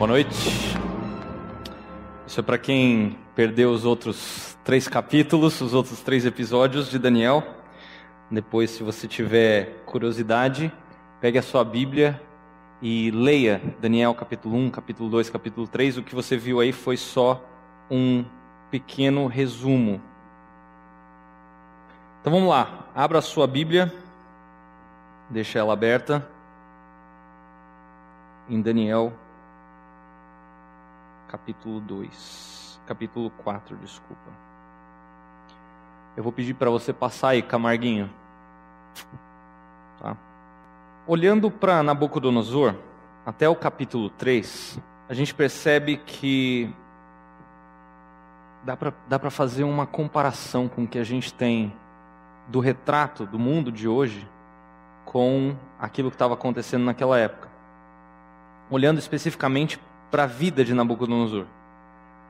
Boa noite. Isso é para quem perdeu os outros três capítulos, os outros três episódios de Daniel. Depois, se você tiver curiosidade, pegue a sua Bíblia e leia Daniel capítulo 1, capítulo 2, capítulo 3. O que você viu aí foi só um pequeno resumo. Então vamos lá, abra a sua Bíblia, deixa ela aberta em Daniel capítulo 2, capítulo 4, desculpa. Eu vou pedir para você passar aí, Camarguinho. Tá? Olhando para Nabucodonosor, até o capítulo 3, a gente percebe que dá para fazer uma comparação com o que a gente tem do retrato do mundo de hoje com aquilo que estava acontecendo naquela época. Olhando especificamente para a vida de Nabucodonosor.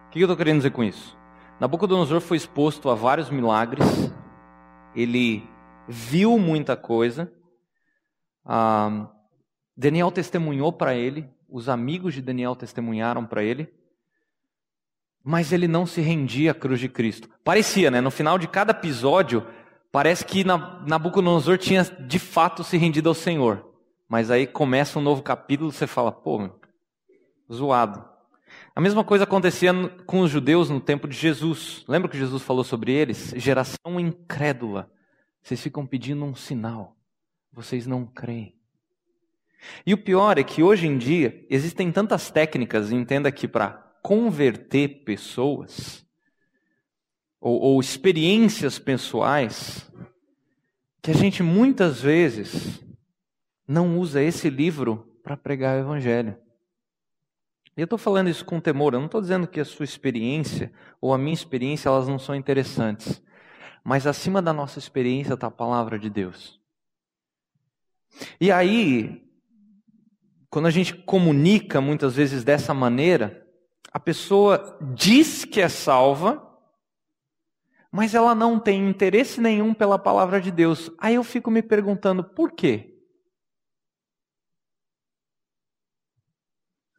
O que eu estou querendo dizer com isso? Nabucodonosor foi exposto a vários milagres, ele viu muita coisa, ah, Daniel testemunhou para ele, os amigos de Daniel testemunharam para ele, mas ele não se rendia à cruz de Cristo. Parecia, né? No final de cada episódio, parece que Nabucodonosor tinha de fato se rendido ao Senhor. Mas aí começa um novo capítulo, você fala, pô, zoado. A mesma coisa acontecia com os judeus no tempo de Jesus. Lembra que Jesus falou sobre eles? Geração incrédula. Vocês ficam pedindo um sinal. Vocês não creem. E o pior é que hoje em dia existem tantas técnicas, entenda que para converter pessoas, ou, ou experiências pessoais, que a gente muitas vezes não usa esse livro para pregar o Evangelho. E eu estou falando isso com temor, eu não estou dizendo que a sua experiência ou a minha experiência elas não são interessantes. Mas acima da nossa experiência está a palavra de Deus. E aí, quando a gente comunica muitas vezes dessa maneira, a pessoa diz que é salva, mas ela não tem interesse nenhum pela palavra de Deus. Aí eu fico me perguntando por quê?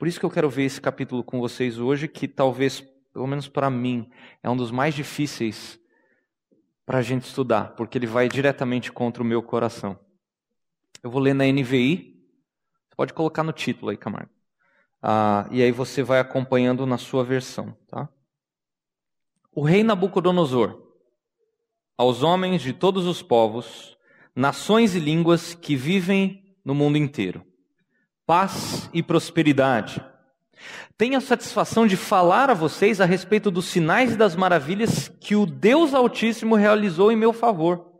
Por isso que eu quero ver esse capítulo com vocês hoje, que talvez, pelo menos para mim, é um dos mais difíceis para a gente estudar, porque ele vai diretamente contra o meu coração. Eu vou ler na NVI, você pode colocar no título aí, Camargo. Ah, e aí você vai acompanhando na sua versão, tá? O rei Nabucodonosor, aos homens de todos os povos, nações e línguas que vivem no mundo inteiro paz e prosperidade. Tenho a satisfação de falar a vocês a respeito dos sinais e das maravilhas que o Deus Altíssimo realizou em meu favor.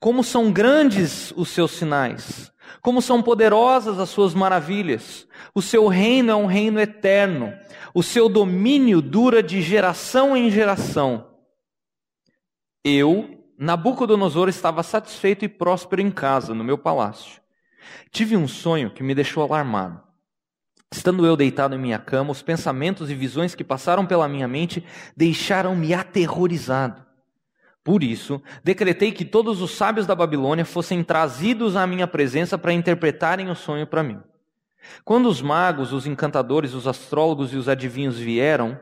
Como são grandes os seus sinais, como são poderosas as suas maravilhas. O seu reino é um reino eterno, o seu domínio dura de geração em geração. Eu, Nabucodonosor, estava satisfeito e próspero em casa, no meu palácio. Tive um sonho que me deixou alarmado. Estando eu deitado em minha cama, os pensamentos e visões que passaram pela minha mente deixaram-me aterrorizado. Por isso, decretei que todos os sábios da Babilônia fossem trazidos à minha presença para interpretarem o sonho para mim. Quando os magos, os encantadores, os astrólogos e os adivinhos vieram,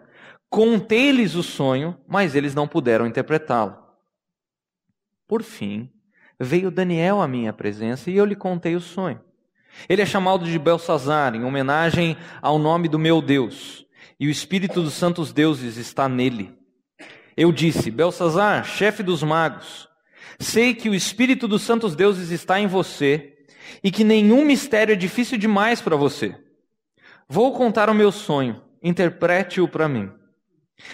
contei-lhes o sonho, mas eles não puderam interpretá-lo. Por fim, veio Daniel à minha presença e eu lhe contei o sonho. Ele é chamado de Belsazar, em homenagem ao nome do meu Deus, e o espírito dos santos deuses está nele. Eu disse: Belsazar, chefe dos magos, sei que o espírito dos santos deuses está em você e que nenhum mistério é difícil demais para você. Vou contar o meu sonho, interprete-o para mim.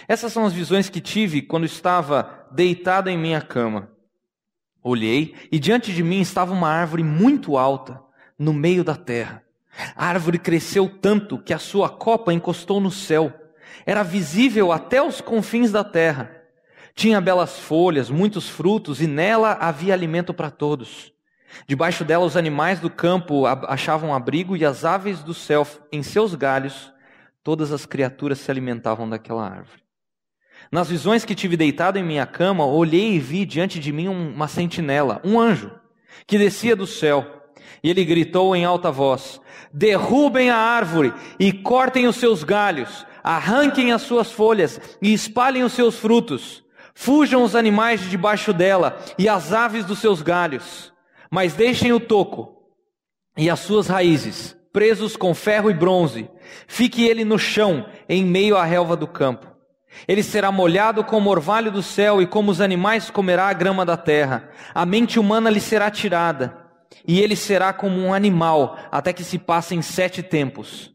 Essas são as visões que tive quando estava deitado em minha cama. Olhei e diante de mim estava uma árvore muito alta, no meio da terra. A árvore cresceu tanto que a sua copa encostou no céu. Era visível até os confins da terra. Tinha belas folhas, muitos frutos e nela havia alimento para todos. Debaixo dela os animais do campo achavam abrigo e as aves do céu em seus galhos, todas as criaturas se alimentavam daquela árvore. Nas visões que tive deitado em minha cama, olhei e vi diante de mim uma sentinela, um anjo, que descia do céu. E ele gritou em alta voz: Derrubem a árvore e cortem os seus galhos, arranquem as suas folhas e espalhem os seus frutos. Fujam os animais de debaixo dela e as aves dos seus galhos, mas deixem o toco e as suas raízes, presos com ferro e bronze. Fique ele no chão, em meio à relva do campo. Ele será molhado como orvalho do céu e como os animais comerá a grama da terra. A mente humana lhe será tirada e ele será como um animal até que se passem sete tempos.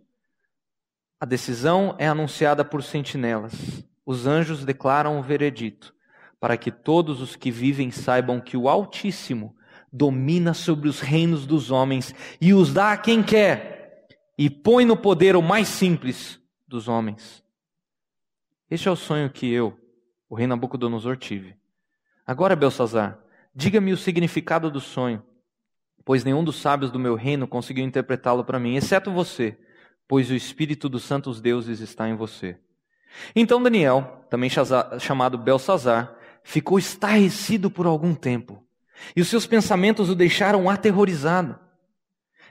A decisão é anunciada por sentinelas. Os anjos declaram o veredito, para que todos os que vivem saibam que o Altíssimo domina sobre os reinos dos homens e os dá a quem quer, e põe no poder o mais simples dos homens. Este é o sonho que eu, o rei Nabucodonosor, tive. Agora, Belsazar, diga-me o significado do sonho, pois nenhum dos sábios do meu reino conseguiu interpretá-lo para mim, exceto você, pois o Espírito dos santos deuses está em você. Então Daniel, também chamado Belsazar, ficou estarrecido por algum tempo, e os seus pensamentos o deixaram aterrorizado.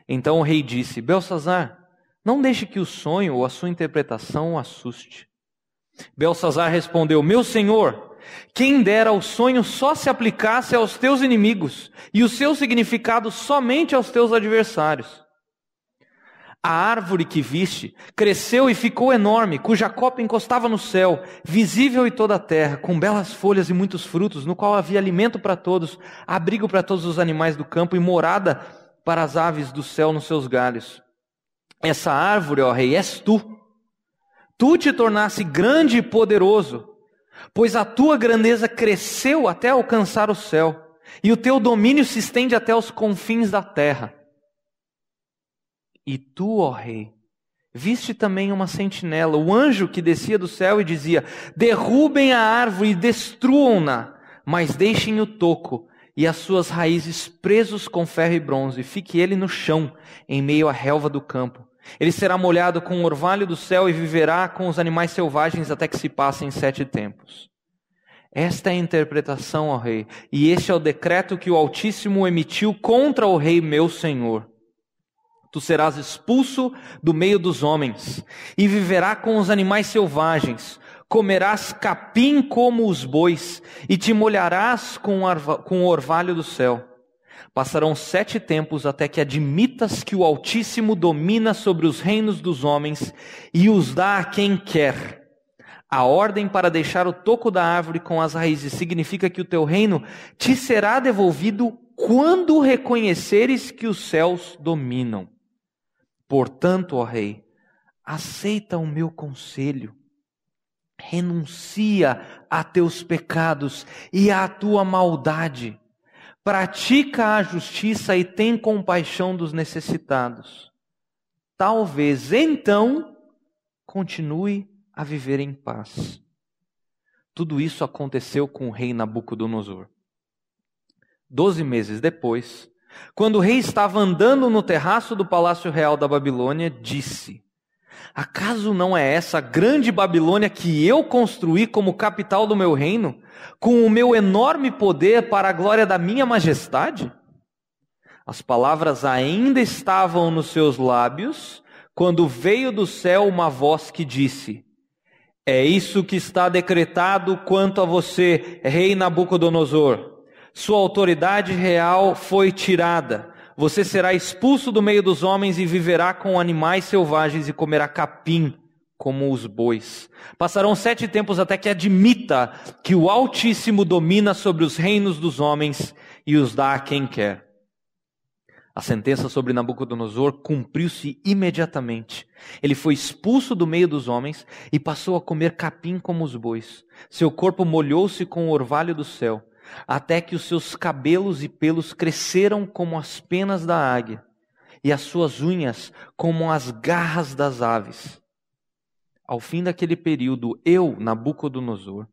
Então o rei disse: Belsazar, não deixe que o sonho ou a sua interpretação o assuste. Belsazar respondeu: Meu senhor, quem dera o sonho só se aplicasse aos teus inimigos e o seu significado somente aos teus adversários. A árvore que viste cresceu e ficou enorme, cuja copa encostava no céu, visível em toda a terra, com belas folhas e muitos frutos, no qual havia alimento para todos, abrigo para todos os animais do campo e morada para as aves do céu nos seus galhos. Essa árvore, ó rei, és tu. Tu te tornaste grande e poderoso, pois a tua grandeza cresceu até alcançar o céu, e o teu domínio se estende até os confins da terra. E tu, ó rei, viste também uma sentinela, o anjo que descia do céu e dizia: Derrubem a árvore e destruam-na, mas deixem o toco e as suas raízes presos com ferro e bronze, fique ele no chão, em meio à relva do campo. Ele será molhado com o orvalho do céu e viverá com os animais selvagens até que se passem sete tempos. Esta é a interpretação, ó rei, e este é o decreto que o Altíssimo emitiu contra o rei meu senhor. Tu serás expulso do meio dos homens e viverá com os animais selvagens. Comerás capim como os bois e te molharás com o orvalho do céu. Passarão sete tempos até que admitas que o Altíssimo domina sobre os reinos dos homens e os dá a quem quer. A ordem para deixar o toco da árvore com as raízes significa que o teu reino te será devolvido quando reconheceres que os céus dominam. Portanto, ó Rei, aceita o meu conselho, renuncia a teus pecados e à tua maldade, pratica a justiça e tem compaixão dos necessitados. Talvez então continue a viver em paz. Tudo isso aconteceu com o rei Nabucodonosor. Doze meses depois, quando o rei estava andando no terraço do palácio real da Babilônia, disse: Acaso não é essa grande Babilônia que eu construí como capital do meu reino, com o meu enorme poder para a glória da minha majestade? As palavras ainda estavam nos seus lábios, quando veio do céu uma voz que disse: É isso que está decretado quanto a você, rei Nabucodonosor sua autoridade real foi tirada. Você será expulso do meio dos homens e viverá com animais selvagens e comerá capim como os bois. Passarão sete tempos até que admita que o Altíssimo domina sobre os reinos dos homens e os dá a quem quer. A sentença sobre Nabucodonosor cumpriu-se imediatamente. Ele foi expulso do meio dos homens e passou a comer capim como os bois. Seu corpo molhou-se com o orvalho do céu até que os seus cabelos e pelos cresceram como as penas da águia, e as suas unhas como as garras das aves. Ao fim daquele período, eu, Nabucodonosor,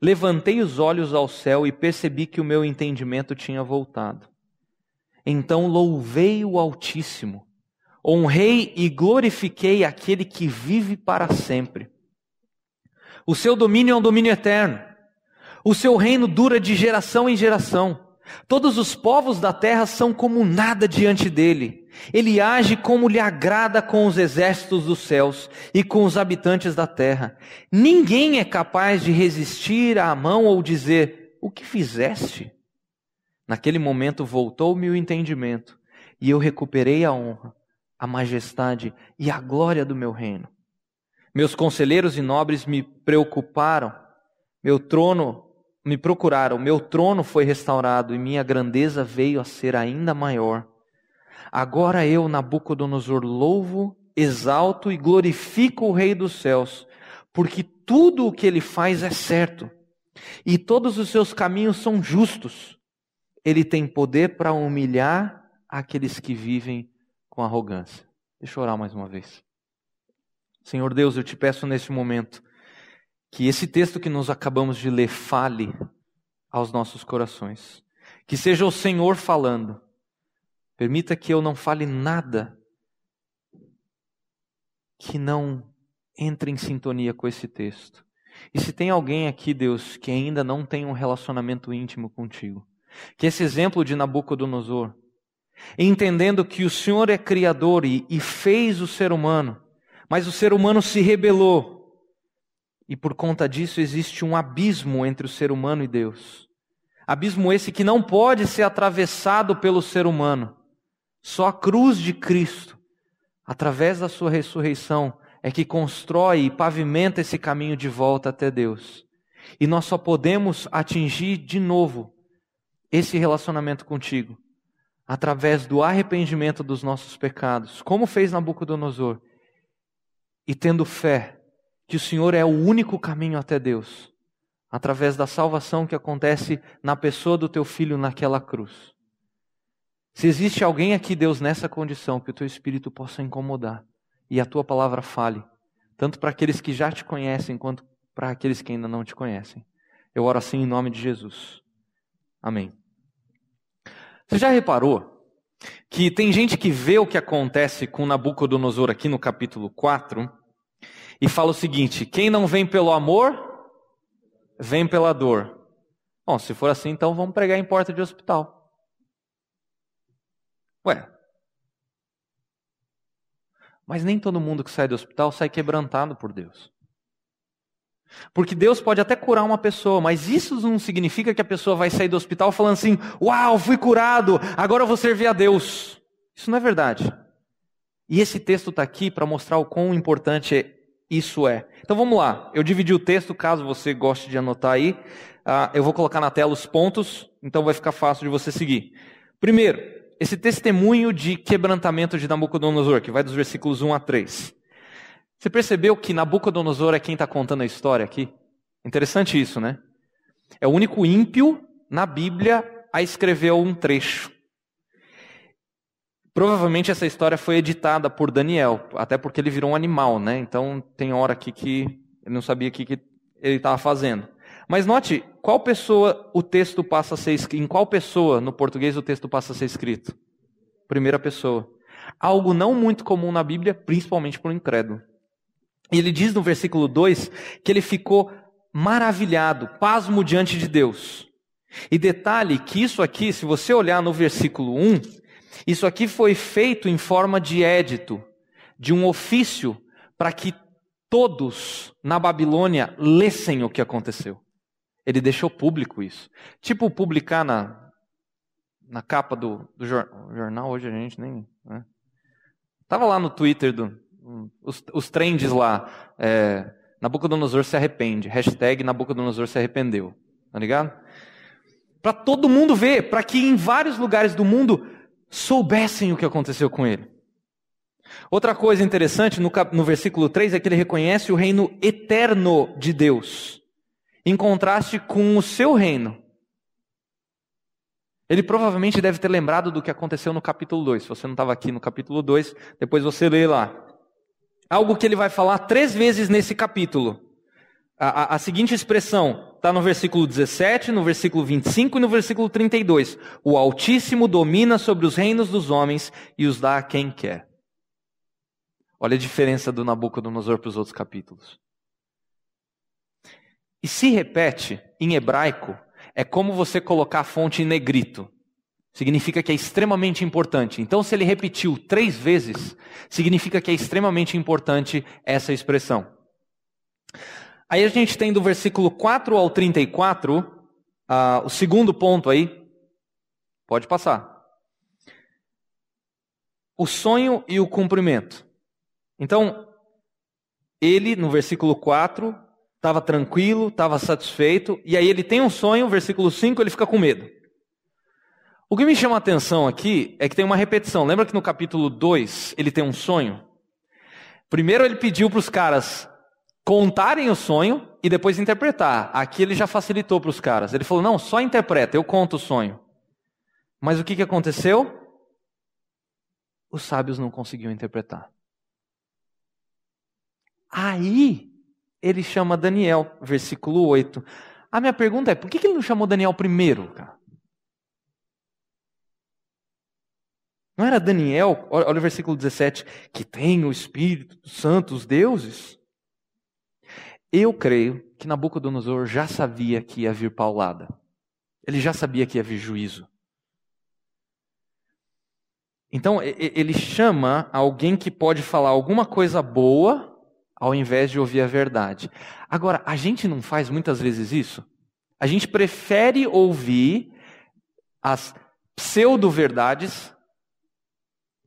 levantei os olhos ao céu e percebi que o meu entendimento tinha voltado. Então louvei o Altíssimo, honrei e glorifiquei aquele que vive para sempre. O seu domínio é um domínio eterno o seu reino dura de geração em geração. Todos os povos da terra são como nada diante dele. Ele age como lhe agrada com os exércitos dos céus e com os habitantes da terra. Ninguém é capaz de resistir à mão ou dizer: O que fizeste? Naquele momento voltou-me o entendimento e eu recuperei a honra, a majestade e a glória do meu reino. Meus conselheiros e nobres me preocuparam, meu trono me procuraram, meu trono foi restaurado e minha grandeza veio a ser ainda maior. Agora eu, Nabucodonosor, louvo, exalto e glorifico o Rei dos céus, porque tudo o que ele faz é certo e todos os seus caminhos são justos. Ele tem poder para humilhar aqueles que vivem com arrogância. Deixa eu orar mais uma vez. Senhor Deus, eu te peço nesse momento que esse texto que nós acabamos de ler fale aos nossos corações. Que seja o Senhor falando. Permita que eu não fale nada que não entre em sintonia com esse texto. E se tem alguém aqui, Deus, que ainda não tem um relacionamento íntimo contigo, que esse exemplo de Nabucodonosor, entendendo que o Senhor é criador e, e fez o ser humano, mas o ser humano se rebelou, e por conta disso existe um abismo entre o ser humano e Deus. Abismo esse que não pode ser atravessado pelo ser humano. Só a cruz de Cristo, através da sua ressurreição, é que constrói e pavimenta esse caminho de volta até Deus. E nós só podemos atingir de novo esse relacionamento contigo através do arrependimento dos nossos pecados, como fez Nabucodonosor, e tendo fé que o Senhor é o único caminho até Deus, através da salvação que acontece na pessoa do teu filho naquela cruz. Se existe alguém aqui, Deus, nessa condição, que o teu espírito possa incomodar e a tua palavra fale, tanto para aqueles que já te conhecem quanto para aqueles que ainda não te conhecem. Eu oro assim em nome de Jesus. Amém. Você já reparou que tem gente que vê o que acontece com Nabucodonosor aqui no capítulo 4 e fala o seguinte: quem não vem pelo amor, vem pela dor. Bom, se for assim, então vamos pregar em porta de hospital. Ué. Mas nem todo mundo que sai do hospital sai quebrantado por Deus. Porque Deus pode até curar uma pessoa, mas isso não significa que a pessoa vai sair do hospital falando assim: Uau, fui curado, agora eu vou servir a Deus. Isso não é verdade. E esse texto está aqui para mostrar o quão importante isso é. Então vamos lá. Eu dividi o texto, caso você goste de anotar aí. Uh, eu vou colocar na tela os pontos, então vai ficar fácil de você seguir. Primeiro, esse testemunho de quebrantamento de Nabucodonosor, que vai dos versículos 1 a 3. Você percebeu que Nabucodonosor é quem está contando a história aqui? Interessante isso, né? É o único ímpio na Bíblia a escrever um trecho. Provavelmente essa história foi editada por Daniel, até porque ele virou um animal, né? Então tem hora aqui que ele não sabia o que, que ele estava fazendo. Mas note, qual pessoa o texto passa a ser? Em qual pessoa no português o texto passa a ser escrito? Primeira pessoa. Algo não muito comum na Bíblia, principalmente para o incrédulo. E ele diz no versículo 2 que ele ficou maravilhado, pasmo diante de Deus. E detalhe que isso aqui, se você olhar no versículo 1, isso aqui foi feito em forma de édito, de um ofício, para que todos na Babilônia lessem o que aconteceu. Ele deixou público isso. Tipo publicar na, na capa do, do jornal, hoje a gente nem. Né? Tava lá no Twitter, do, os, os trends lá. É, Nabucodonosor se arrepende. Hashtag Nabucodonosor se arrependeu. Tá ligado? Para todo mundo ver, para que em vários lugares do mundo soubessem o que aconteceu com ele. Outra coisa interessante no, no versículo 3 é que ele reconhece o reino eterno de Deus, em contraste com o seu reino. Ele provavelmente deve ter lembrado do que aconteceu no capítulo 2. Se você não estava aqui no capítulo 2, depois você lê lá. Algo que ele vai falar três vezes nesse capítulo. A, a, a seguinte expressão está no versículo 17, no versículo 25 e no versículo 32. O Altíssimo domina sobre os reinos dos homens e os dá a quem quer. Olha a diferença do Nabucodonosor para os outros capítulos. E se repete em hebraico é como você colocar a fonte em negrito. Significa que é extremamente importante. Então, se ele repetiu três vezes, significa que é extremamente importante essa expressão. Aí a gente tem do versículo 4 ao 34, uh, ah, o segundo ponto aí. Pode passar. O sonho e o cumprimento. Então, ele, no versículo 4, estava tranquilo, estava satisfeito, e aí ele tem um sonho, versículo 5, ele fica com medo. O que me chama a atenção aqui é que tem uma repetição. Lembra que no capítulo 2 ele tem um sonho? Primeiro ele pediu para os caras contarem o sonho e depois interpretar. Aqui ele já facilitou para os caras. Ele falou: não, só interpreta, eu conto o sonho. Mas o que, que aconteceu? Os sábios não conseguiam interpretar. Aí ele chama Daniel, versículo 8. A minha pergunta é: por que, que ele não chamou Daniel primeiro, cara? Não era Daniel, olha o versículo 17, que tem o Espírito Santo, os deuses? Eu creio que Nabucodonosor já sabia que ia vir paulada. Ele já sabia que ia vir juízo. Então, ele chama alguém que pode falar alguma coisa boa ao invés de ouvir a verdade. Agora, a gente não faz muitas vezes isso? A gente prefere ouvir as pseudo-verdades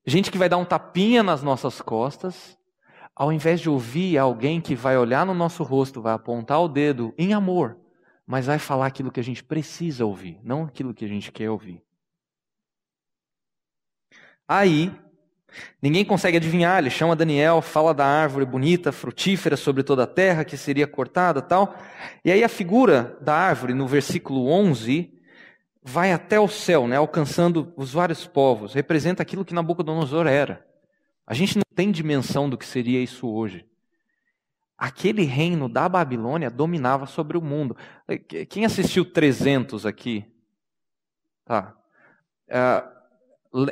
gente que vai dar um tapinha nas nossas costas, ao invés de ouvir alguém que vai olhar no nosso rosto, vai apontar o dedo em amor, mas vai falar aquilo que a gente precisa ouvir, não aquilo que a gente quer ouvir. Aí, ninguém consegue adivinhar, ele chama Daniel, fala da árvore bonita, frutífera sobre toda a terra, que seria cortada tal. E aí a figura da árvore, no versículo 11, vai até o céu, né, alcançando os vários povos. Representa aquilo que Nabucodonosor era. A gente não tem dimensão do que seria isso hoje. Aquele reino da Babilônia dominava sobre o mundo. Quem assistiu 300 aqui? Tá. Uh,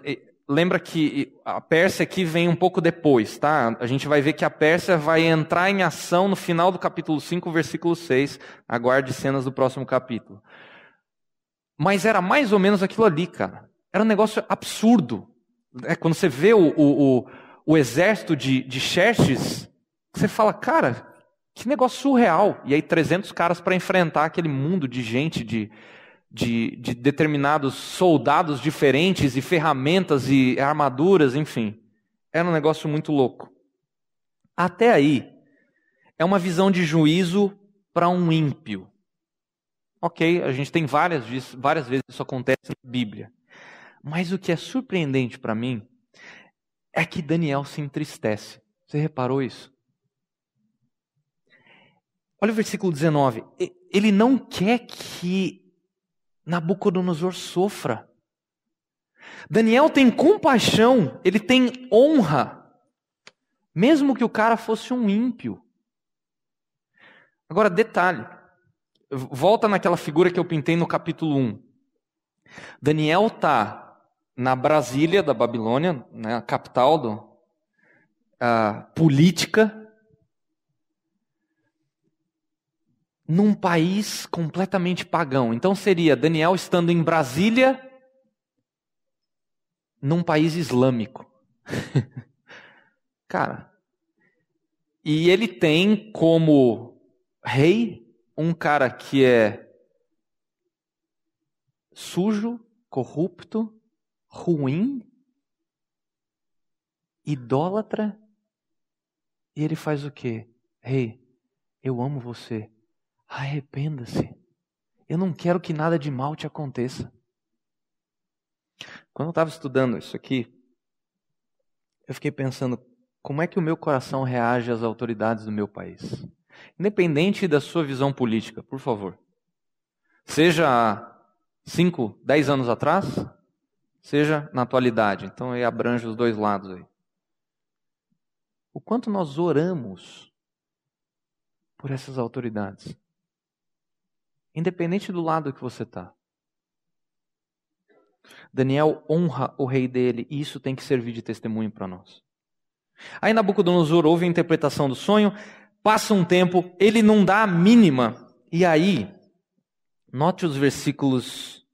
lembra que a Pérsia aqui vem um pouco depois, tá? A gente vai ver que a Pérsia vai entrar em ação no final do capítulo 5, versículo 6. Aguarde cenas do próximo capítulo. Mas era mais ou menos aquilo ali, cara. Era um negócio absurdo. É, quando você vê o, o, o, o exército de, de Xerxes, você fala, cara, que negócio surreal. E aí 300 caras para enfrentar aquele mundo de gente, de, de, de determinados soldados diferentes, e ferramentas e armaduras, enfim. Era um negócio muito louco. Até aí, é uma visão de juízo para um ímpio. Ok, a gente tem várias, várias vezes isso acontece na Bíblia. Mas o que é surpreendente para mim é que Daniel se entristece. Você reparou isso? Olha o versículo 19. Ele não quer que Nabucodonosor sofra. Daniel tem compaixão, ele tem honra, mesmo que o cara fosse um ímpio. Agora, detalhe: Volta naquela figura que eu pintei no capítulo 1. Daniel está na Brasília da Babilônia, né, a capital do, a política, num país completamente pagão. Então seria Daniel estando em Brasília, num país islâmico. Cara, e ele tem como rei um cara que é sujo, corrupto, ruim, idólatra, e ele faz o quê? Rei, hey, eu amo você. Arrependa-se. Eu não quero que nada de mal te aconteça. Quando eu estava estudando isso aqui, eu fiquei pensando como é que o meu coração reage às autoridades do meu país. Independente da sua visão política, por favor. Seja 5, 10 anos atrás, seja na atualidade. Então aí abrange os dois lados aí. O quanto nós oramos por essas autoridades. Independente do lado que você está. Daniel honra o rei dele e isso tem que servir de testemunho para nós. Aí Nabucodonosor ouve a interpretação do sonho, Passa um tempo, ele não dá a mínima. E aí, Note os versículos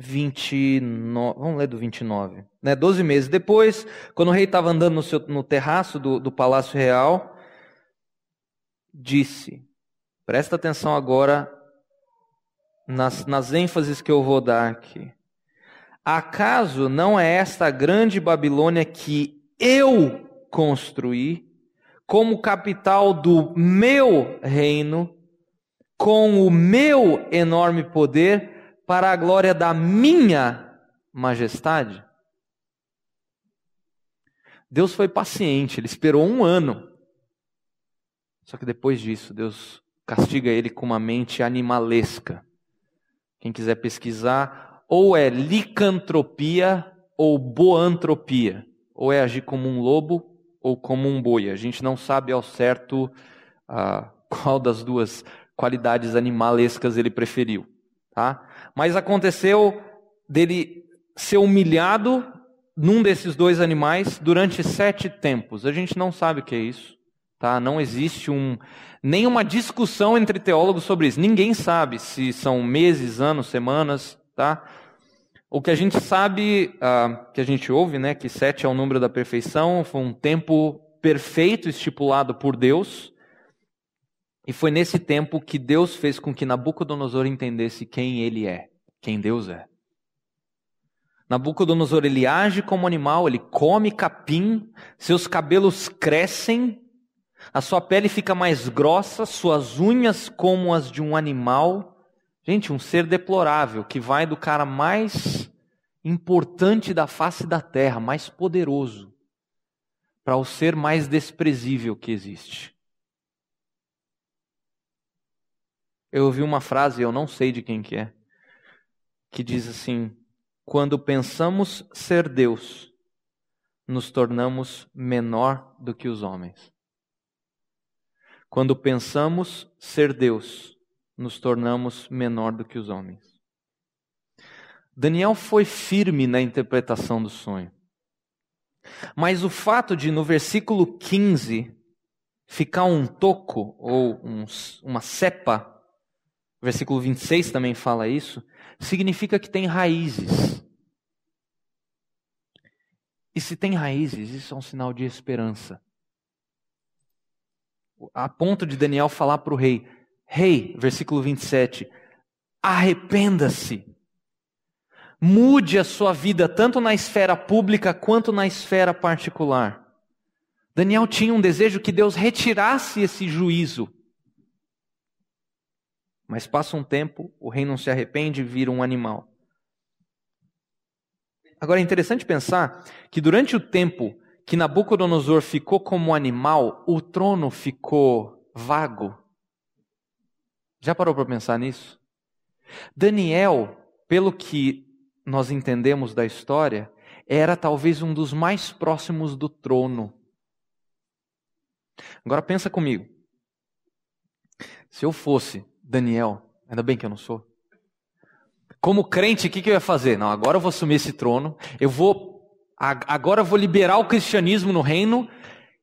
29. Vamos ler do 29. Né? Doze meses depois, quando o rei estava andando no, seu, no terraço do, do palácio real, disse: Presta atenção agora nas, nas ênfases que eu vou dar aqui. Acaso não é esta grande Babilônia que eu construí como capital do meu reino, com o meu enorme poder, para a glória da minha majestade? Deus foi paciente, ele esperou um ano. Só que depois disso, Deus castiga ele com uma mente animalesca. Quem quiser pesquisar, ou é licantropia ou boantropia. Ou é agir como um lobo ou como um boi. A gente não sabe ao certo uh, qual das duas qualidades animalescas ele preferiu. Tá? Mas aconteceu dele ser humilhado num desses dois animais durante sete tempos. A gente não sabe o que é isso. Tá? Não existe um, nenhuma discussão entre teólogos sobre isso. Ninguém sabe se são meses, anos, semanas. Tá? O que a gente sabe, uh, que a gente ouve, né, que sete é o número da perfeição, foi um tempo perfeito estipulado por Deus. E foi nesse tempo que Deus fez com que Nabucodonosor entendesse quem ele é, quem Deus é. Nabucodonosor ele age como animal, ele come capim, seus cabelos crescem a sua pele fica mais grossa, suas unhas como as de um animal. Gente, um ser deplorável que vai do cara mais importante da face da terra, mais poderoso, para o ser mais desprezível que existe. Eu ouvi uma frase, eu não sei de quem que é, que diz assim: quando pensamos ser Deus, nos tornamos menor do que os homens. Quando pensamos ser Deus, nos tornamos menor do que os homens. Daniel foi firme na interpretação do sonho. Mas o fato de, no versículo 15, ficar um toco ou um, uma cepa, versículo 26 também fala isso, significa que tem raízes. E se tem raízes, isso é um sinal de esperança a ponto de Daniel falar para o rei: Rei, versículo 27, arrependa-se. Mude a sua vida tanto na esfera pública quanto na esfera particular. Daniel tinha um desejo que Deus retirasse esse juízo. Mas passa um tempo, o rei não se arrepende e vira um animal. Agora é interessante pensar que durante o tempo que Nabucodonosor ficou como animal, o trono ficou vago. Já parou para pensar nisso? Daniel, pelo que nós entendemos da história, era talvez um dos mais próximos do trono. Agora pensa comigo. Se eu fosse Daniel, ainda bem que eu não sou. Como crente, o que, que eu ia fazer? Não, agora eu vou assumir esse trono, eu vou agora eu vou liberar o cristianismo no reino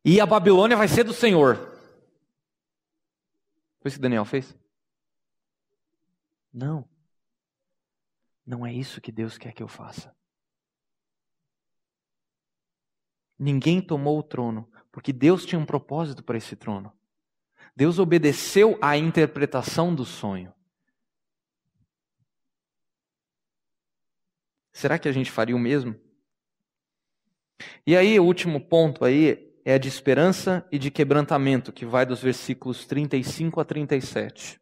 e a Babilônia vai ser do Senhor. Foi isso que Daniel fez? Não. Não é isso que Deus quer que eu faça. Ninguém tomou o trono, porque Deus tinha um propósito para esse trono. Deus obedeceu à interpretação do sonho. Será que a gente faria o mesmo? E aí, o último ponto aí é de esperança e de quebrantamento, que vai dos versículos 35 a 37.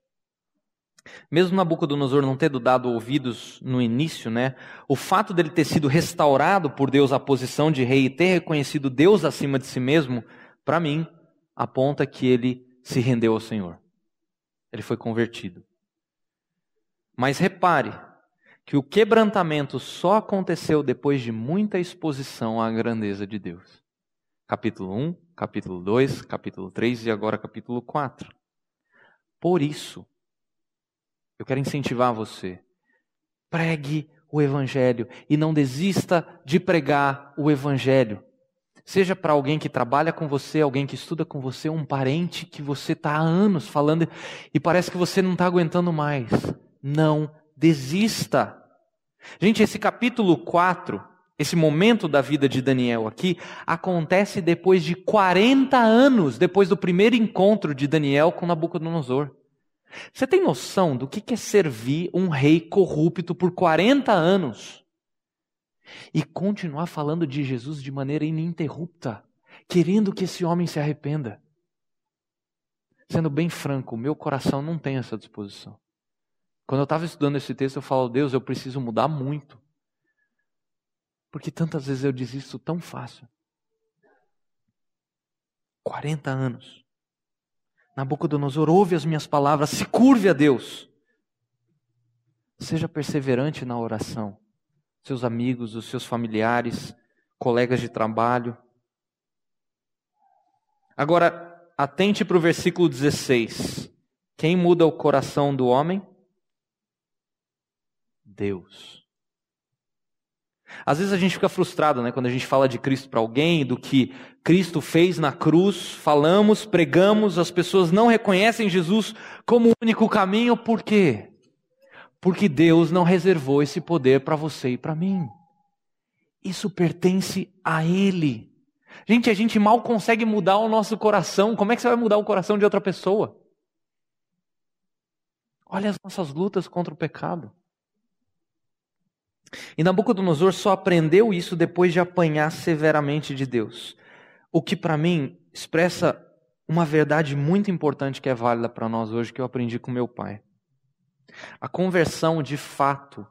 Mesmo Nabucodonosor não tendo dado ouvidos no início, né, o fato dele ter sido restaurado por Deus à posição de rei e ter reconhecido Deus acima de si mesmo, para mim, aponta que ele se rendeu ao Senhor. Ele foi convertido. Mas repare, que o quebrantamento só aconteceu depois de muita exposição à grandeza de Deus. Capítulo 1, capítulo 2, capítulo 3 e agora capítulo 4. Por isso, eu quero incentivar você. Pregue o Evangelho e não desista de pregar o Evangelho. Seja para alguém que trabalha com você, alguém que estuda com você, um parente que você está há anos falando e parece que você não está aguentando mais. Não desista. Gente, esse capítulo 4, esse momento da vida de Daniel aqui, acontece depois de 40 anos, depois do primeiro encontro de Daniel com Nabucodonosor. Você tem noção do que é servir um rei corrupto por 40 anos? E continuar falando de Jesus de maneira ininterrupta, querendo que esse homem se arrependa. Sendo bem franco, meu coração não tem essa disposição. Quando eu estava estudando esse texto, eu falo, Deus, eu preciso mudar muito. Porque tantas vezes eu desisto tão fácil. 40 anos. Nabucodonosor, ouve as minhas palavras, se curve a Deus. Seja perseverante na oração. Seus amigos, os seus familiares, colegas de trabalho. Agora, atente para o versículo 16. Quem muda o coração do homem? Deus. Às vezes a gente fica frustrado, né, quando a gente fala de Cristo para alguém, do que Cristo fez na cruz, falamos, pregamos, as pessoas não reconhecem Jesus como o único caminho, por quê? Porque Deus não reservou esse poder para você e para mim. Isso pertence a Ele. Gente, a gente mal consegue mudar o nosso coração. Como é que você vai mudar o coração de outra pessoa? Olha as nossas lutas contra o pecado. E Nabucodonosor só aprendeu isso depois de apanhar severamente de Deus. O que para mim expressa uma verdade muito importante que é válida para nós hoje, que eu aprendi com meu pai. A conversão, de fato,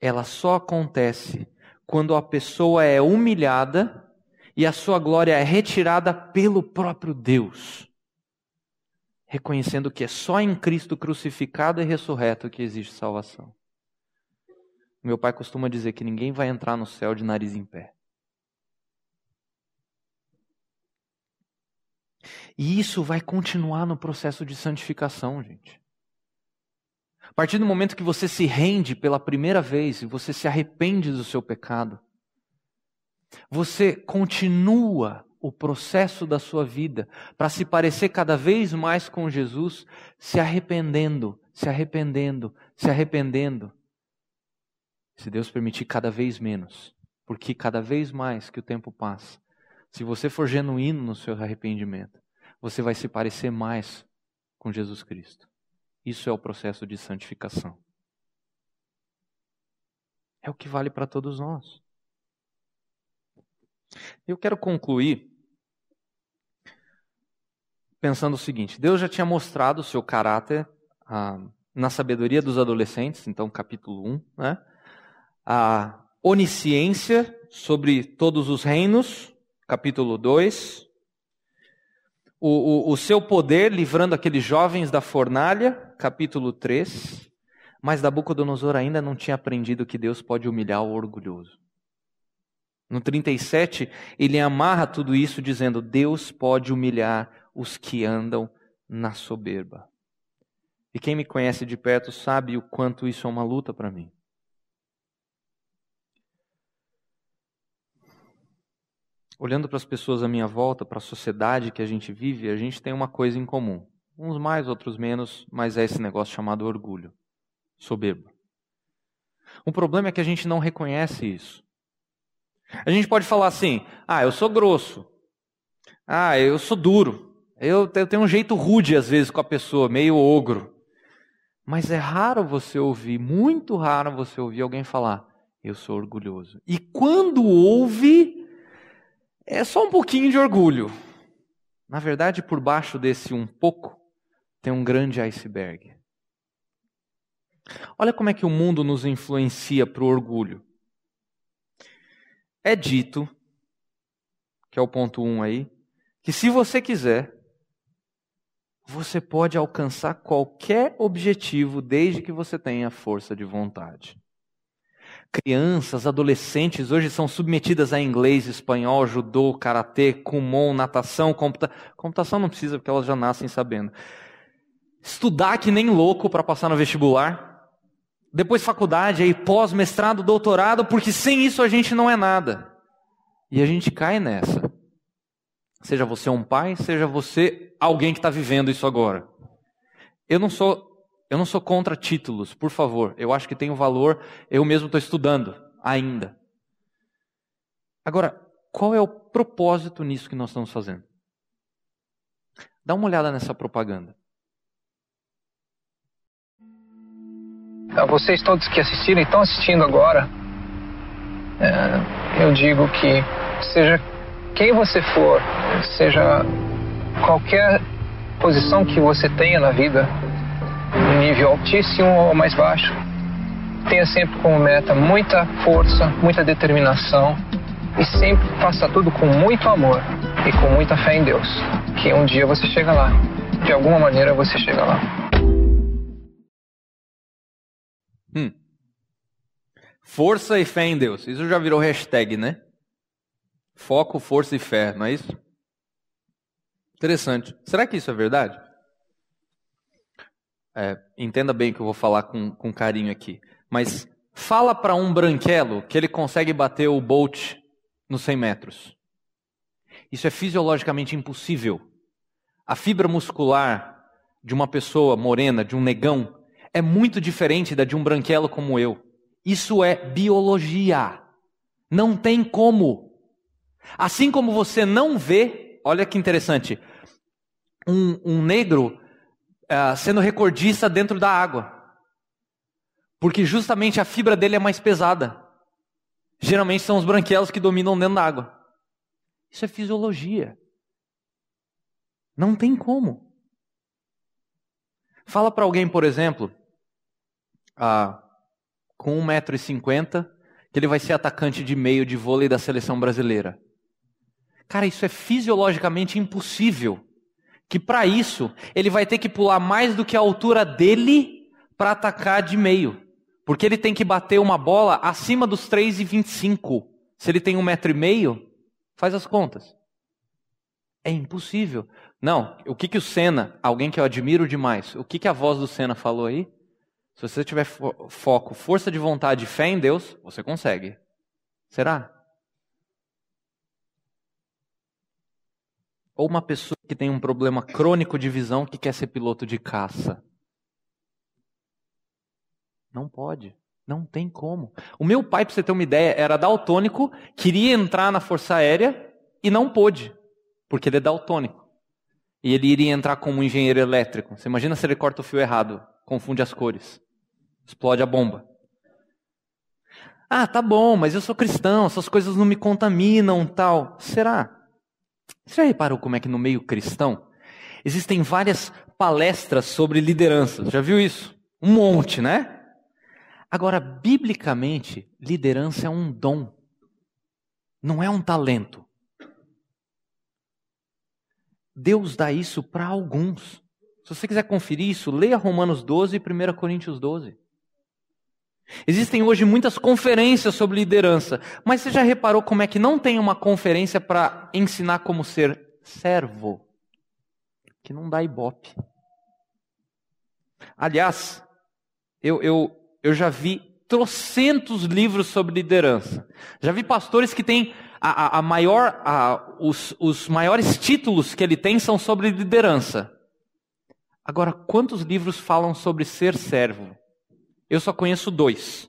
ela só acontece quando a pessoa é humilhada e a sua glória é retirada pelo próprio Deus, reconhecendo que é só em Cristo crucificado e ressurreto que existe salvação. Meu pai costuma dizer que ninguém vai entrar no céu de nariz em pé. E isso vai continuar no processo de santificação, gente. A partir do momento que você se rende pela primeira vez e você se arrepende do seu pecado, você continua o processo da sua vida para se parecer cada vez mais com Jesus, se arrependendo, se arrependendo, se arrependendo. Se Deus permitir cada vez menos, porque cada vez mais que o tempo passa, se você for genuíno no seu arrependimento, você vai se parecer mais com Jesus Cristo. Isso é o processo de santificação. É o que vale para todos nós. Eu quero concluir pensando o seguinte: Deus já tinha mostrado o seu caráter ah, na sabedoria dos adolescentes, então, capítulo 1, né? a onisciência sobre todos os reinos, capítulo 2. O, o, o, seu poder livrando aqueles jovens da fornalha, capítulo 3. Mas Nabucodonosor ainda não tinha aprendido que Deus pode humilhar o orgulhoso. No 37, ele amarra tudo isso dizendo: Deus pode humilhar os que andam na soberba. E quem me conhece de perto sabe o quanto isso é uma luta para mim. Olhando para as pessoas à minha volta, para a sociedade que a gente vive, a gente tem uma coisa em comum. Uns mais, outros menos, mas é esse negócio chamado orgulho, soberba. O problema é que a gente não reconhece isso. A gente pode falar assim: ah, eu sou grosso. Ah, eu sou duro. Eu, eu tenho um jeito rude às vezes com a pessoa, meio ogro. Mas é raro você ouvir, muito raro você ouvir alguém falar: eu sou orgulhoso. E quando ouve, é só um pouquinho de orgulho. Na verdade, por baixo desse um pouco, tem um grande iceberg. Olha como é que o mundo nos influencia para o orgulho. É dito, que é o ponto 1 um aí, que se você quiser, você pode alcançar qualquer objetivo desde que você tenha força de vontade crianças, adolescentes hoje são submetidas a inglês, espanhol, judô, karatê, kumon, natação, computa... computação não precisa porque elas já nascem sabendo. Estudar que nem louco para passar no vestibular. Depois faculdade, aí pós, mestrado, doutorado, porque sem isso a gente não é nada. E a gente cai nessa. Seja você um pai, seja você alguém que está vivendo isso agora. Eu não sou eu não sou contra títulos, por favor. Eu acho que tem um valor. Eu mesmo estou estudando ainda. Agora, qual é o propósito nisso que nós estamos fazendo? Dá uma olhada nessa propaganda. A vocês todos que assistiram e estão assistindo agora, é, eu digo que seja quem você for, seja qualquer posição que você tenha na vida, nível altíssimo ou mais baixo, tenha sempre como meta muita força, muita determinação e sempre faça tudo com muito amor e com muita fé em Deus, que um dia você chega lá. De alguma maneira você chega lá. Hum. Força e fé em Deus. Isso já virou hashtag, né? Foco, força e fé, não é isso? Interessante. Será que isso é verdade? É, entenda bem que eu vou falar com, com carinho aqui. Mas fala para um branquelo que ele consegue bater o Bolt nos 100 metros. Isso é fisiologicamente impossível. A fibra muscular de uma pessoa morena, de um negão, é muito diferente da de um branquelo como eu. Isso é biologia. Não tem como. Assim como você não vê, olha que interessante, um, um negro uh, sendo recordista dentro da água. Porque justamente a fibra dele é mais pesada. Geralmente são os branquelos que dominam dentro da água. Isso é fisiologia. Não tem como. Fala para alguém, por exemplo, ah, com 1,50m, que ele vai ser atacante de meio de vôlei da seleção brasileira. Cara, isso é fisiologicamente impossível. Que para isso ele vai ter que pular mais do que a altura dele para atacar de meio. Porque ele tem que bater uma bola acima dos 3,25. Se ele tem um metro e meio, faz as contas. É impossível. Não, o que, que o Senna, alguém que eu admiro demais, o que, que a voz do Senna falou aí? Se você tiver fo foco, força de vontade e fé em Deus, você consegue. Será? Ou uma pessoa que tem um problema crônico de visão que quer ser piloto de caça. Não pode. Não tem como. O meu pai, para você ter uma ideia, era daltônico, queria entrar na Força Aérea e não pôde, porque ele é daltônico. E ele iria entrar como engenheiro elétrico. Você imagina se ele corta o fio errado, confunde as cores, explode a bomba. Ah, tá bom, mas eu sou cristão, essas coisas não me contaminam, tal. Será? Você já reparou como é que no meio cristão existem várias palestras sobre liderança? Já viu isso? Um monte, né? Agora, biblicamente, liderança é um dom, não é um talento. Deus dá isso para alguns. Se você quiser conferir isso, leia Romanos 12 e 1 Coríntios 12. Existem hoje muitas conferências sobre liderança, mas você já reparou como é que não tem uma conferência para ensinar como ser servo? Que não dá ibope. Aliás, eu, eu, eu já vi trocentos livros sobre liderança. Já vi pastores que têm a, a, a maior, a, os, os maiores títulos que ele tem são sobre liderança. Agora, quantos livros falam sobre ser servo? Eu só conheço dois.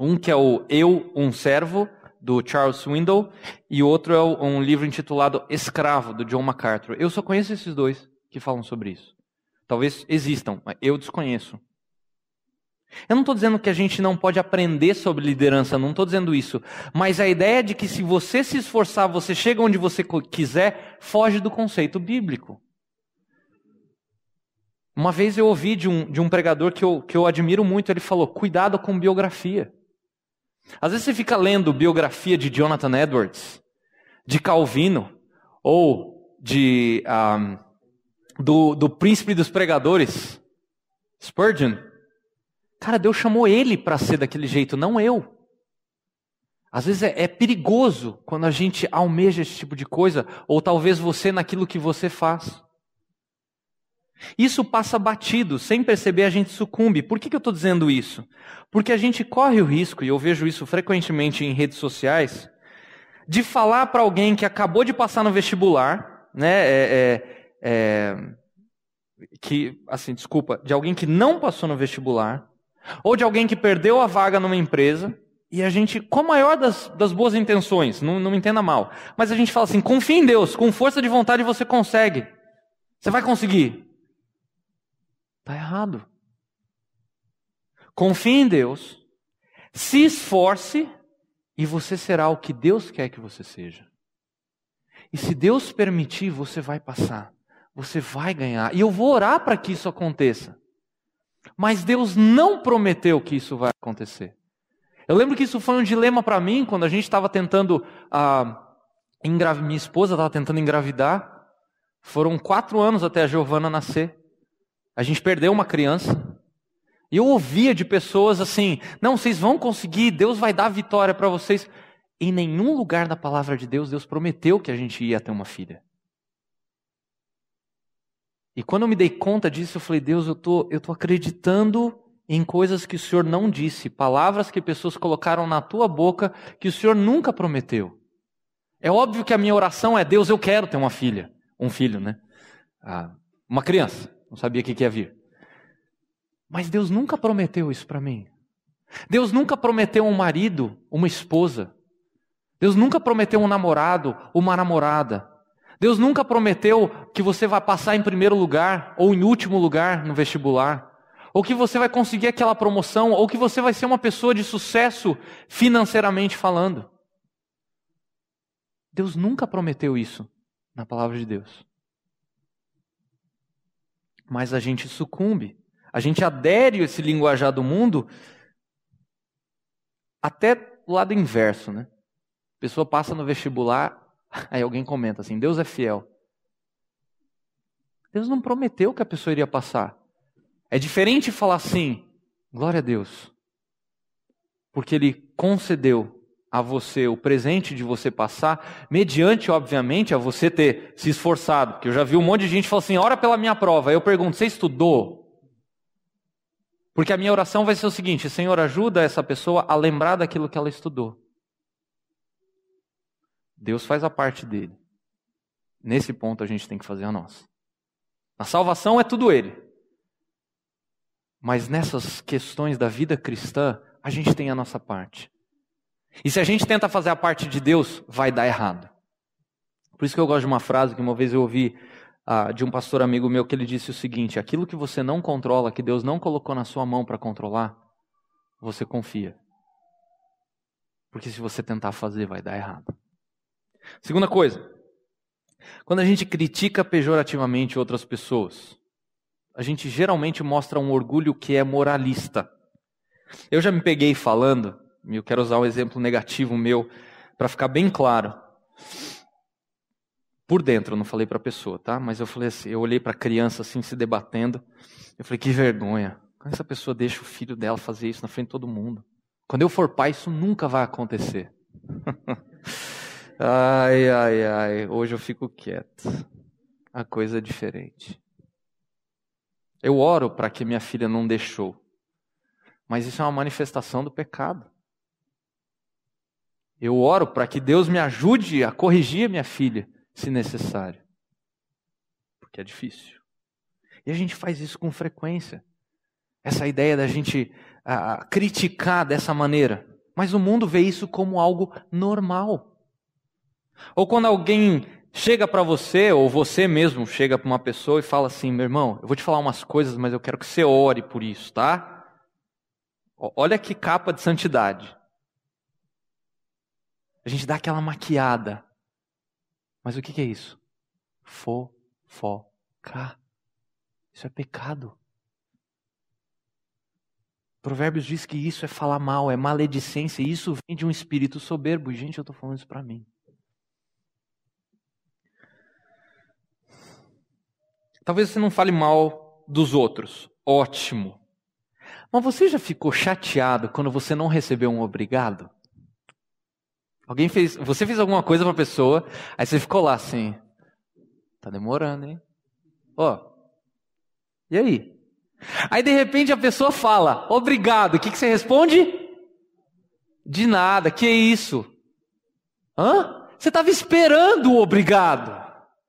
Um que é o Eu, um Servo, do Charles Swindoll, e outro é um livro intitulado Escravo, do John MacArthur. Eu só conheço esses dois que falam sobre isso. Talvez existam, mas eu desconheço. Eu não estou dizendo que a gente não pode aprender sobre liderança, não estou dizendo isso. Mas a ideia de que se você se esforçar, você chega onde você quiser, foge do conceito bíblico. Uma vez eu ouvi de um, de um pregador que eu, que eu admiro muito, ele falou: cuidado com biografia. Às vezes você fica lendo biografia de Jonathan Edwards, de Calvino, ou de um, do, do príncipe dos pregadores, Spurgeon. Cara, Deus chamou ele para ser daquele jeito, não eu. Às vezes é, é, perigoso quando a gente almeja esse tipo de coisa, ou talvez você naquilo que você faz. Isso passa batido, sem perceber a gente sucumbe. Por que, que eu estou dizendo isso? Porque a gente corre o risco, e eu vejo isso frequentemente em redes sociais, de falar para alguém que acabou de passar no vestibular, né? É, é, é, que, assim, desculpa, de alguém que não passou no vestibular, ou de alguém que perdeu a vaga numa empresa, e a gente, com a maior das, das boas intenções, não, não me entenda mal, mas a gente fala assim: confia em Deus, com força de vontade você consegue. Você vai conseguir. Está errado. Confie em Deus, se esforce e você será o que Deus quer que você seja. E se Deus permitir, você vai passar, você vai ganhar. E eu vou orar para que isso aconteça. Mas Deus não prometeu que isso vai acontecer. Eu lembro que isso foi um dilema para mim quando a gente estava tentando. Ah, engrav... Minha esposa estava tentando engravidar. Foram quatro anos até a Giovana nascer. A gente perdeu uma criança. E eu ouvia de pessoas assim: não, vocês vão conseguir, Deus vai dar vitória para vocês. Em nenhum lugar da palavra de Deus, Deus prometeu que a gente ia ter uma filha. E quando eu me dei conta disso, eu falei: Deus, eu tô, eu tô acreditando em coisas que o Senhor não disse, palavras que pessoas colocaram na tua boca que o Senhor nunca prometeu. É óbvio que a minha oração é: Deus, eu quero ter uma filha, um filho, né? Ah, uma criança. Não sabia o que ia vir. Mas Deus nunca prometeu isso para mim. Deus nunca prometeu um marido, uma esposa. Deus nunca prometeu um namorado, uma namorada. Deus nunca prometeu que você vai passar em primeiro lugar ou em último lugar no vestibular. Ou que você vai conseguir aquela promoção, ou que você vai ser uma pessoa de sucesso financeiramente falando. Deus nunca prometeu isso na palavra de Deus. Mas a gente sucumbe a gente adere esse linguajar do mundo até o lado inverso, né? A pessoa passa no vestibular, aí alguém comenta assim: Deus é fiel. Deus não prometeu que a pessoa iria passar. É diferente falar assim: glória a Deus, porque Ele concedeu a você o presente de você passar, mediante, obviamente, a você ter se esforçado. Porque eu já vi um monte de gente falar assim: ora pela minha prova. Eu pergunto: você estudou? Porque a minha oração vai ser o seguinte: Senhor, ajuda essa pessoa a lembrar daquilo que ela estudou. Deus faz a parte dele. Nesse ponto a gente tem que fazer a nossa. A salvação é tudo ele. Mas nessas questões da vida cristã, a gente tem a nossa parte. E se a gente tenta fazer a parte de Deus, vai dar errado. Por isso que eu gosto de uma frase que uma vez eu ouvi ah, de um pastor amigo meu que ele disse o seguinte: aquilo que você não controla, que Deus não colocou na sua mão para controlar, você confia. Porque se você tentar fazer, vai dar errado. Segunda coisa, quando a gente critica pejorativamente outras pessoas, a gente geralmente mostra um orgulho que é moralista. Eu já me peguei falando, eu quero usar um exemplo negativo meu para ficar bem claro por dentro, eu não falei para a pessoa, tá? Mas eu falei assim, eu olhei para a criança assim se debatendo. Eu falei que vergonha. Como essa pessoa deixa o filho dela fazer isso na frente de todo mundo? Quando eu for pai, isso nunca vai acontecer. ai, ai, ai. Hoje eu fico quieto. A coisa é diferente. Eu oro para que minha filha não deixou. Mas isso é uma manifestação do pecado. Eu oro para que Deus me ajude a corrigir minha filha se necessário. Porque é difícil. E a gente faz isso com frequência. Essa ideia da gente criticar dessa maneira. Mas o mundo vê isso como algo normal. Ou quando alguém chega para você, ou você mesmo chega para uma pessoa e fala assim: meu irmão, eu vou te falar umas coisas, mas eu quero que você ore por isso, tá? Olha que capa de santidade. A gente dá aquela maquiada. Mas o que, é isso? Fofocar. Isso é pecado. Provérbios diz que isso é falar mal, é maledicência, e isso vem de um espírito soberbo. Gente, eu estou falando isso para mim. Talvez você não fale mal dos outros. Ótimo. Mas você já ficou chateado quando você não recebeu um obrigado? Alguém fez, você fez alguma coisa para a pessoa, aí você ficou lá assim, tá demorando, hein? Ó, e aí? Aí de repente a pessoa fala, obrigado, o que, que você responde? De nada, que isso? Hã? Você estava esperando o obrigado.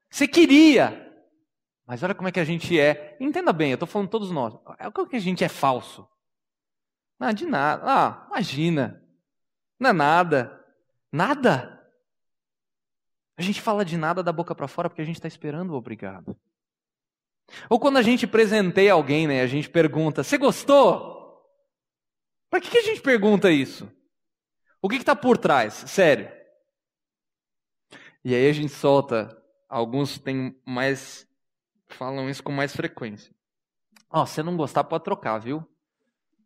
Você queria. Mas olha como é que a gente é. Entenda bem, eu estou falando todos nós. Olha como que a gente é falso. Não, de nada. Ah, imagina. Não é nada. Nada. A gente fala de nada da boca para fora porque a gente está esperando o obrigado. Ou quando a gente presenteia alguém, né, a gente pergunta: Você gostou? Para que, que a gente pergunta isso? O que está por trás? Sério. E aí a gente solta. Alguns têm mais. falam isso com mais frequência. Ó, oh, se não gostar, pode trocar, viu?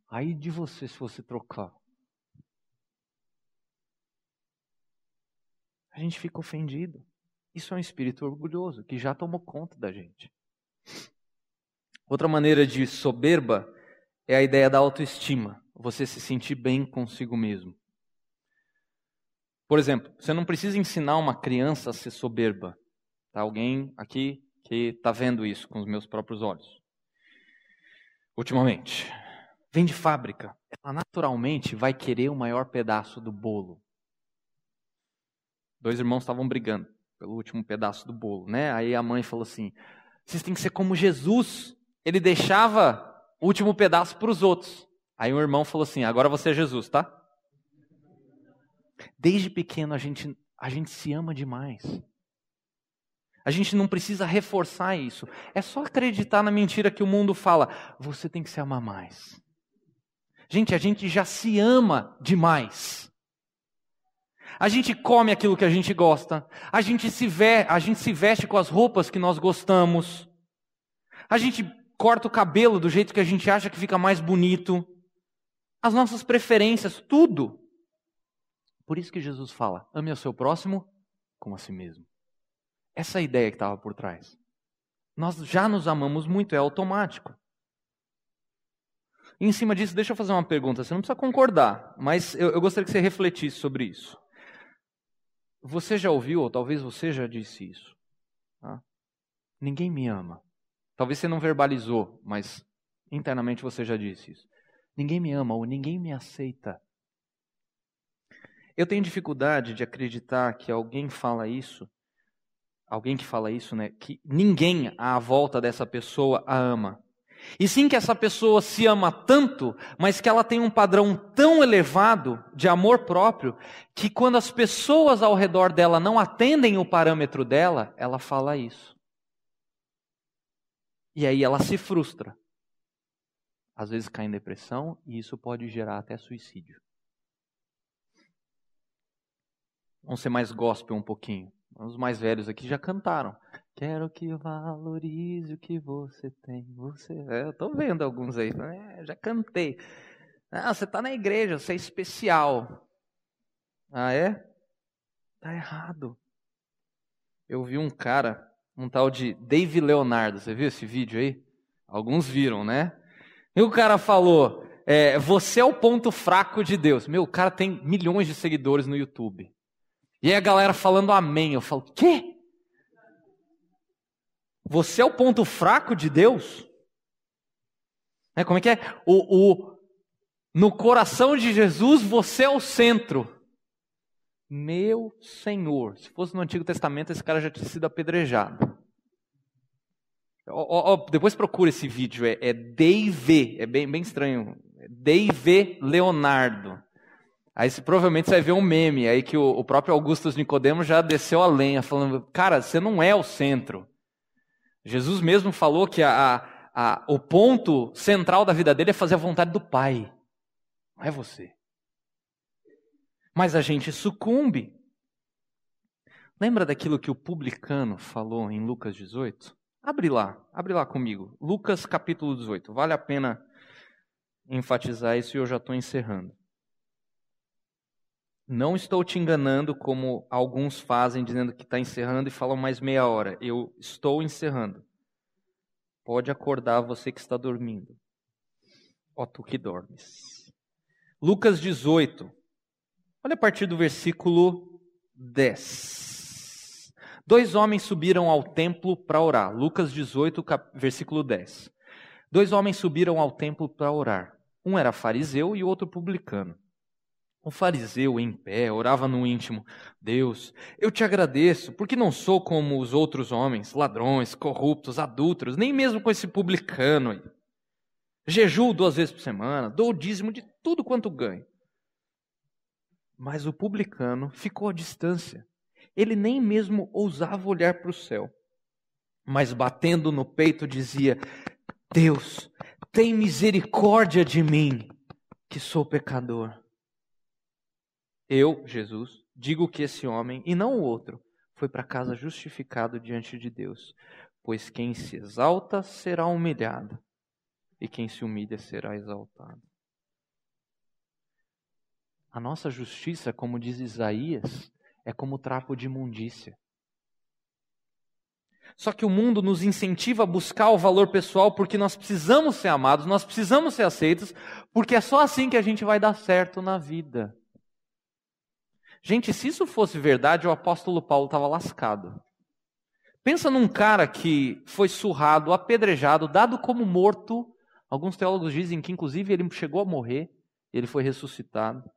Aí de você se você trocar. A gente fica ofendido. Isso é um espírito orgulhoso que já tomou conta da gente. Outra maneira de soberba é a ideia da autoestima, você se sentir bem consigo mesmo. Por exemplo, você não precisa ensinar uma criança a ser soberba. Tá alguém aqui que está vendo isso com os meus próprios olhos. Ultimamente, vem de fábrica. Ela naturalmente vai querer o maior pedaço do bolo. Dois irmãos estavam brigando pelo último pedaço do bolo, né? Aí a mãe falou assim: vocês têm que ser como Jesus. Ele deixava o último pedaço para os outros. Aí o irmão falou assim: agora você é Jesus, tá? Desde pequeno a gente, a gente se ama demais. A gente não precisa reforçar isso. É só acreditar na mentira que o mundo fala. Você tem que se amar mais. Gente, a gente já se ama demais. A gente come aquilo que a gente gosta. A gente se vê, a gente se veste com as roupas que nós gostamos. A gente corta o cabelo do jeito que a gente acha que fica mais bonito. As nossas preferências, tudo. Por isso que Jesus fala: ame o seu próximo como a si mesmo. Essa é a ideia que estava por trás. Nós já nos amamos muito, é automático. E em cima disso, deixa eu fazer uma pergunta. Você não precisa concordar, mas eu, eu gostaria que você refletisse sobre isso. Você já ouviu, ou talvez você já disse isso. Tá? Ninguém me ama. Talvez você não verbalizou, mas internamente você já disse isso. Ninguém me ama ou ninguém me aceita. Eu tenho dificuldade de acreditar que alguém fala isso, alguém que fala isso, né, que ninguém à volta dessa pessoa a ama. E sim que essa pessoa se ama tanto, mas que ela tem um padrão tão elevado de amor próprio, que quando as pessoas ao redor dela não atendem o parâmetro dela, ela fala isso. E aí ela se frustra. Às vezes cai em depressão e isso pode gerar até suicídio. Vamos ser mais gospel um pouquinho. Os mais velhos aqui já cantaram. Quero que valorize o que você tem. Você, é, eu tô vendo alguns aí. É, já cantei. Ah, você tá na igreja, você é especial. Ah, é? Tá errado. Eu vi um cara, um tal de Dave Leonardo. Você viu esse vídeo aí? Alguns viram, né? E o cara falou: é, Você é o ponto fraco de Deus. Meu, o cara tem milhões de seguidores no YouTube. E aí a galera falando amém. Eu falo: Quê? Você é o ponto fraco de Deus? É, como é que é? O, o, no coração de Jesus, você é o centro. Meu Senhor. Se fosse no Antigo Testamento, esse cara já tinha sido apedrejado. Oh, oh, depois procura esse vídeo, é, é é bem, bem estranho. Dave Leonardo. Aí você, provavelmente você vai ver um meme aí que o, o próprio Augustus Nicodemo já desceu a lenha, falando: Cara, você não é o centro. Jesus mesmo falou que a, a, o ponto central da vida dele é fazer a vontade do Pai, não é você. Mas a gente sucumbe. Lembra daquilo que o publicano falou em Lucas 18? Abre lá, abre lá comigo. Lucas capítulo 18. Vale a pena enfatizar isso e eu já estou encerrando. Não estou te enganando como alguns fazem, dizendo que está encerrando e falam mais meia hora. Eu estou encerrando. Pode acordar você que está dormindo. Ó tu que dormes. Lucas 18. Olha a partir do versículo 10. Dois homens subiram ao templo para orar. Lucas 18, versículo 10. Dois homens subiram ao templo para orar. Um era fariseu e o outro publicano. Um fariseu em pé orava no íntimo: Deus, eu te agradeço, porque não sou como os outros homens, ladrões, corruptos, adúlteros, nem mesmo com esse publicano aí. Jejuo duas vezes por semana, dou o dízimo de tudo quanto ganho. Mas o publicano ficou à distância. Ele nem mesmo ousava olhar para o céu. Mas batendo no peito dizia: Deus, tem misericórdia de mim, que sou pecador. Eu, Jesus, digo que esse homem, e não o outro, foi para casa justificado diante de Deus. Pois quem se exalta será humilhado, e quem se humilha será exaltado. A nossa justiça, como diz Isaías, é como trapo de imundícia. Só que o mundo nos incentiva a buscar o valor pessoal porque nós precisamos ser amados, nós precisamos ser aceitos, porque é só assim que a gente vai dar certo na vida. Gente, se isso fosse verdade, o apóstolo Paulo estava lascado. Pensa num cara que foi surrado, apedrejado, dado como morto. Alguns teólogos dizem que, inclusive, ele chegou a morrer, ele foi ressuscitado.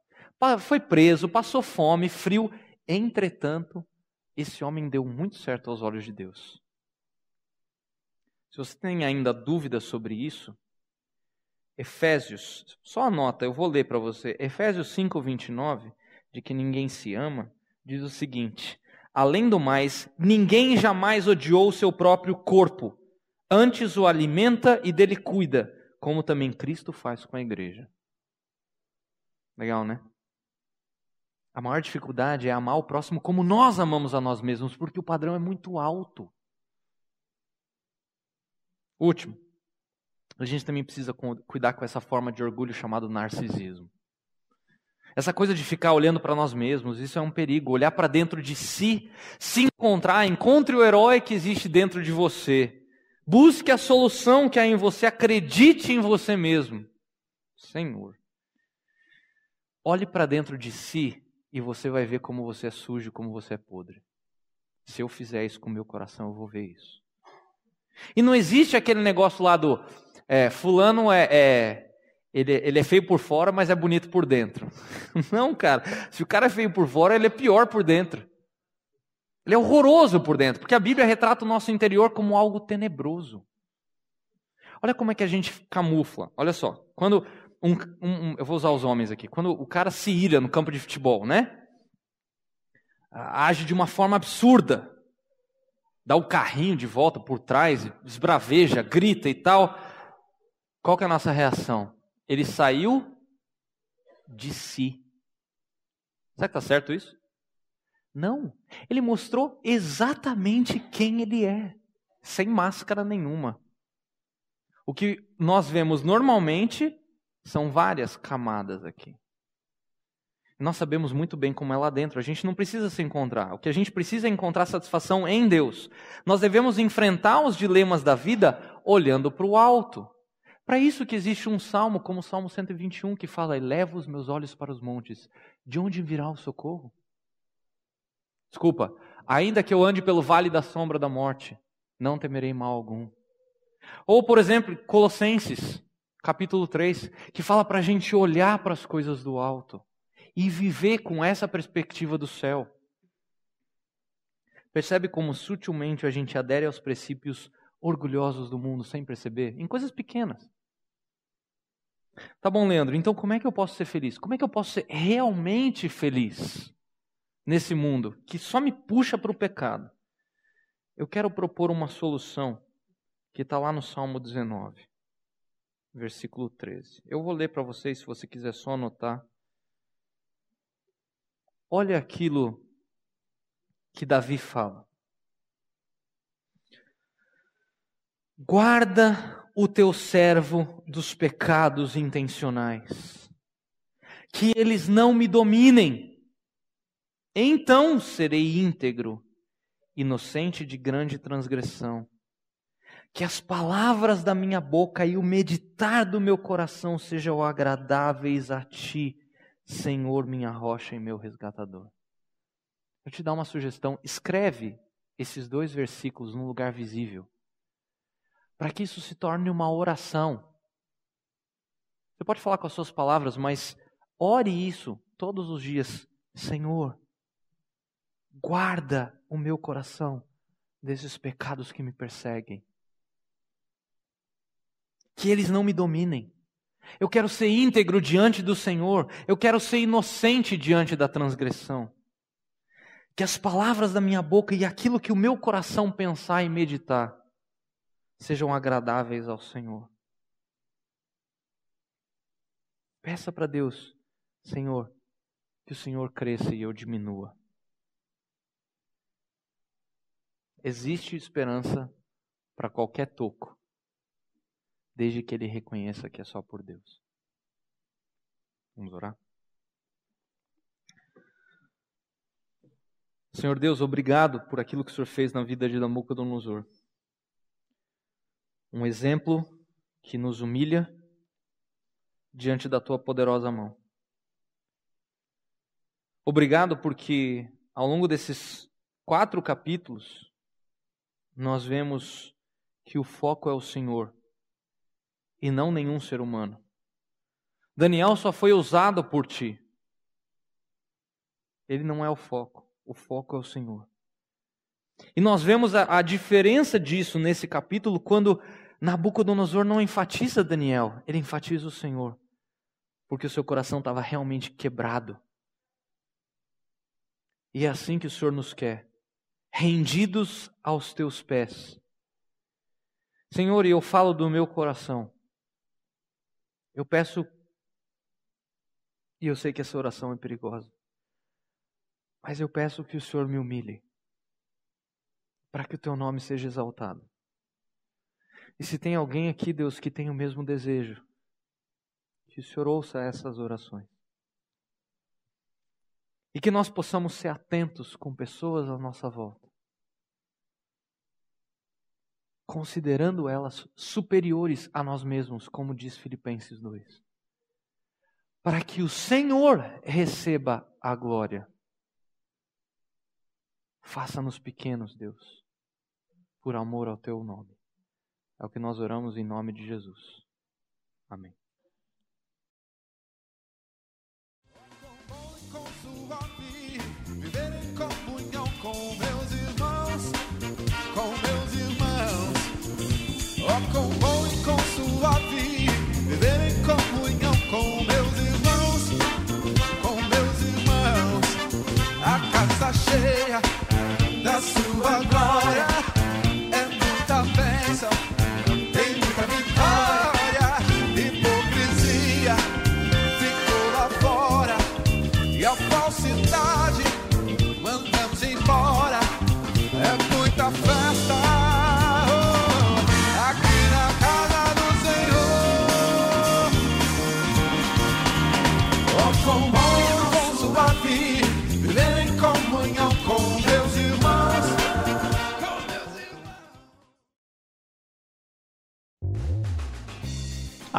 Foi preso, passou fome, frio. Entretanto, esse homem deu muito certo aos olhos de Deus. Se você tem ainda dúvidas sobre isso, Efésios, só anota, eu vou ler para você. Efésios 5, 29 de que ninguém se ama, diz o seguinte: Além do mais, ninguém jamais odiou seu próprio corpo, antes o alimenta e dele cuida, como também Cristo faz com a igreja. Legal, né? A maior dificuldade é amar o próximo como nós amamos a nós mesmos, porque o padrão é muito alto. Último, a gente também precisa cuidar com essa forma de orgulho chamado narcisismo. Essa coisa de ficar olhando para nós mesmos, isso é um perigo. Olhar para dentro de si, se encontrar, encontre o herói que existe dentro de você. Busque a solução que há em você, acredite em você mesmo. Senhor. Olhe para dentro de si e você vai ver como você é sujo, como você é podre. Se eu fizer isso com o meu coração, eu vou ver isso. E não existe aquele negócio lá do é, fulano é, é ele, ele é feio por fora, mas é bonito por dentro. Não, cara. Se o cara é feio por fora, ele é pior por dentro. Ele é horroroso por dentro, porque a Bíblia retrata o nosso interior como algo tenebroso. Olha como é que a gente camufla. Olha só, quando um, um, eu vou usar os homens aqui, quando o cara se ira no campo de futebol, né? Age de uma forma absurda, dá o carrinho de volta por trás, esbraveja, grita e tal. Qual que é a nossa reação? Ele saiu de si. Será que está certo isso? Não. Ele mostrou exatamente quem ele é, sem máscara nenhuma. O que nós vemos normalmente são várias camadas aqui. Nós sabemos muito bem como é lá dentro. A gente não precisa se encontrar. O que a gente precisa é encontrar satisfação em Deus. Nós devemos enfrentar os dilemas da vida olhando para o alto. Para isso que existe um salmo, como o Salmo 121, que fala: Eleva os meus olhos para os montes, de onde virá o socorro? Desculpa, ainda que eu ande pelo vale da sombra da morte, não temerei mal algum. Ou, por exemplo, Colossenses, capítulo 3, que fala para a gente olhar para as coisas do alto e viver com essa perspectiva do céu. Percebe como sutilmente a gente adere aos princípios orgulhosos do mundo sem perceber? Em coisas pequenas. Tá bom, Leandro, então como é que eu posso ser feliz? Como é que eu posso ser realmente feliz nesse mundo que só me puxa para o pecado? Eu quero propor uma solução que está lá no Salmo 19, versículo 13. Eu vou ler para vocês, se você quiser só anotar. Olha aquilo que Davi fala. Guarda o teu servo dos pecados intencionais, que eles não me dominem. Então serei íntegro, inocente de grande transgressão. Que as palavras da minha boca e o meditar do meu coração sejam agradáveis a ti, Senhor, minha rocha e meu resgatador. Eu te dar uma sugestão: escreve esses dois versículos num lugar visível para que isso se torne uma oração. Você pode falar com as suas palavras, mas ore isso todos os dias. Senhor, guarda o meu coração desses pecados que me perseguem. Que eles não me dominem. Eu quero ser íntegro diante do Senhor. Eu quero ser inocente diante da transgressão. Que as palavras da minha boca e aquilo que o meu coração pensar e meditar sejam agradáveis ao Senhor. Peça para Deus, Senhor, que o Senhor cresça e eu diminua. Existe esperança para qualquer toco, desde que ele reconheça que é só por Deus. Vamos orar? Senhor Deus, obrigado por aquilo que o Senhor fez na vida de Nabucodonosor. Um exemplo que nos humilha diante da tua poderosa mão. Obrigado porque ao longo desses quatro capítulos nós vemos que o foco é o Senhor e não nenhum ser humano. Daniel só foi usado por ti. Ele não é o foco, o foco é o Senhor. E nós vemos a, a diferença disso nesse capítulo quando Nabucodonosor não enfatiza Daniel, ele enfatiza o Senhor, porque o seu coração estava realmente quebrado. E é assim que o Senhor nos quer rendidos aos teus pés. Senhor, eu falo do meu coração. Eu peço, e eu sei que essa oração é perigosa, mas eu peço que o Senhor me humilhe, para que o teu nome seja exaltado. E se tem alguém aqui, Deus, que tem o mesmo desejo, que o Senhor ouça essas orações. E que nós possamos ser atentos com pessoas à nossa volta, considerando elas superiores a nós mesmos, como diz Filipenses 2. Para que o Senhor receba a glória. Faça-nos pequenos, Deus, por amor ao teu nome. É o que nós oramos em nome de Jesus. Amém.